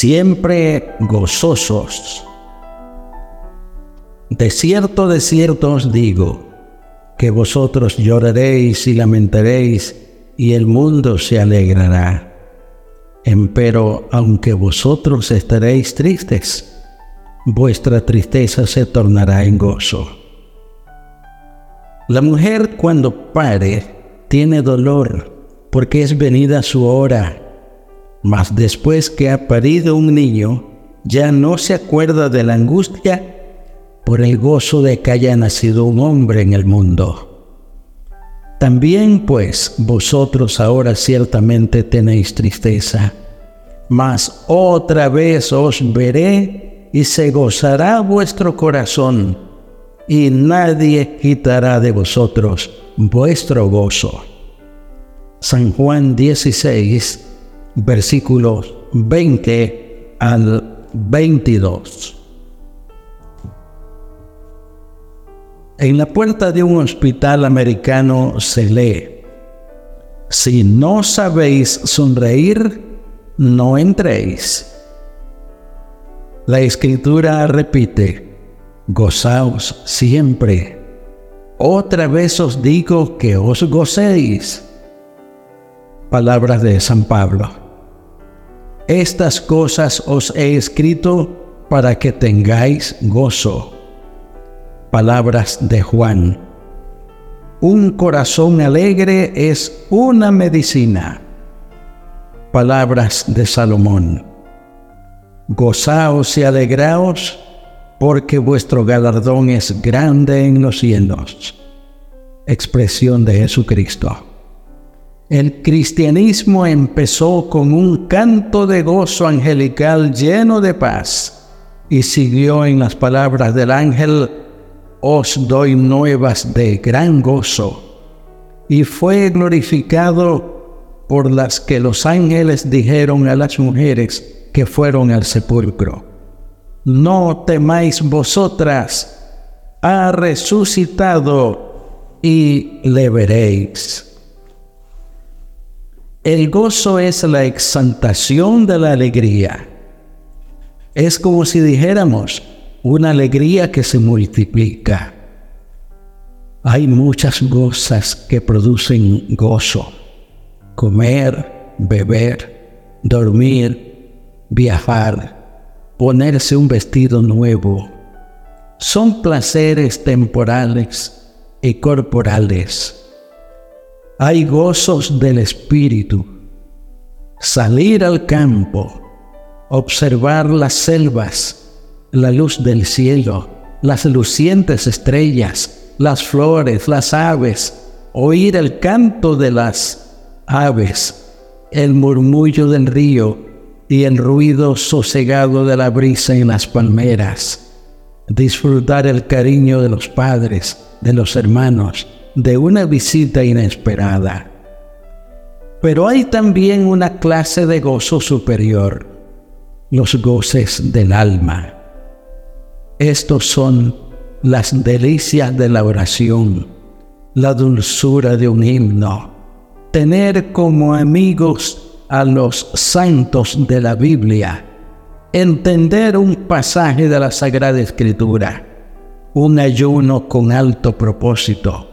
Siempre gozosos. De cierto, de cierto os digo, que vosotros lloraréis y lamentaréis, y el mundo se alegrará. Empero, aunque vosotros estaréis tristes, vuestra tristeza se tornará en gozo. La mujer cuando pare tiene dolor porque es venida su hora, mas después que ha parido un niño, ya no se acuerda de la angustia por el gozo de que haya nacido un hombre en el mundo. También pues vosotros ahora ciertamente tenéis tristeza, mas otra vez os veré y se gozará vuestro corazón, y nadie quitará de vosotros vuestro gozo. San Juan 16, versículos 20 al 22. En la puerta de un hospital americano se lee, si no sabéis sonreír, no entréis. La escritura repite, gozaos siempre. Otra vez os digo que os gocéis. Palabras de San Pablo. Estas cosas os he escrito para que tengáis gozo palabras de Juan. Un corazón alegre es una medicina. Palabras de Salomón. Gozaos y alegraos, porque vuestro galardón es grande en los cielos. Expresión de Jesucristo. El cristianismo empezó con un canto de gozo angelical lleno de paz y siguió en las palabras del ángel os doy nuevas de gran gozo. Y fue glorificado por las que los ángeles dijeron a las mujeres que fueron al sepulcro. No temáis vosotras, ha resucitado y le veréis. El gozo es la exaltación de la alegría. Es como si dijéramos, una alegría que se multiplica. Hay muchas cosas que producen gozo. Comer, beber, dormir, viajar, ponerse un vestido nuevo. Son placeres temporales y corporales. Hay gozos del espíritu. Salir al campo, observar las selvas, la luz del cielo, las lucientes estrellas, las flores, las aves, oír el canto de las aves, el murmullo del río y el ruido sosegado de la brisa en las palmeras, disfrutar el cariño de los padres, de los hermanos, de una visita inesperada. Pero hay también una clase de gozo superior, los goces del alma estos son las delicias de la oración, la dulzura de un himno, tener como amigos a los santos de la Biblia, entender un pasaje de la Sagrada Escritura, un ayuno con alto propósito,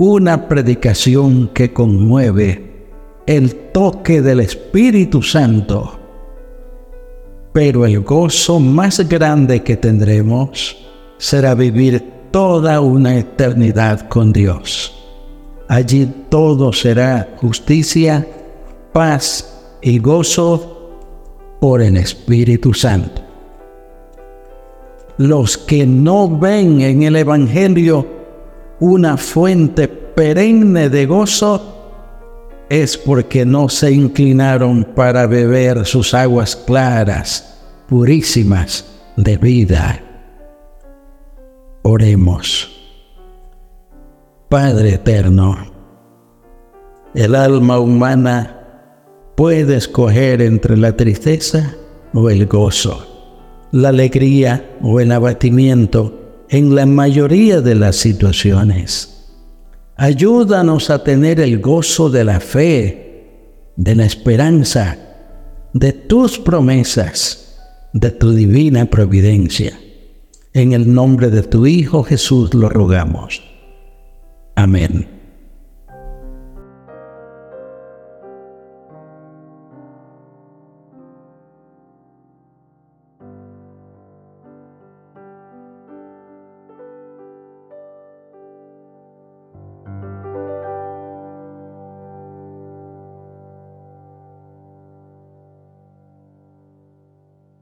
una predicación que conmueve, el toque del Espíritu Santo pero el gozo más grande que tendremos será vivir toda una eternidad con Dios. Allí todo será justicia, paz y gozo por el Espíritu Santo. Los que no ven en el Evangelio una fuente perenne de gozo, es porque no se inclinaron para beber sus aguas claras, purísimas de vida. Oremos. Padre eterno, el alma humana puede escoger entre la tristeza o el gozo, la alegría o el abatimiento en la mayoría de las situaciones. Ayúdanos a tener el gozo de la fe, de la esperanza, de tus promesas, de tu divina providencia. En el nombre de tu Hijo Jesús lo rogamos. Amén.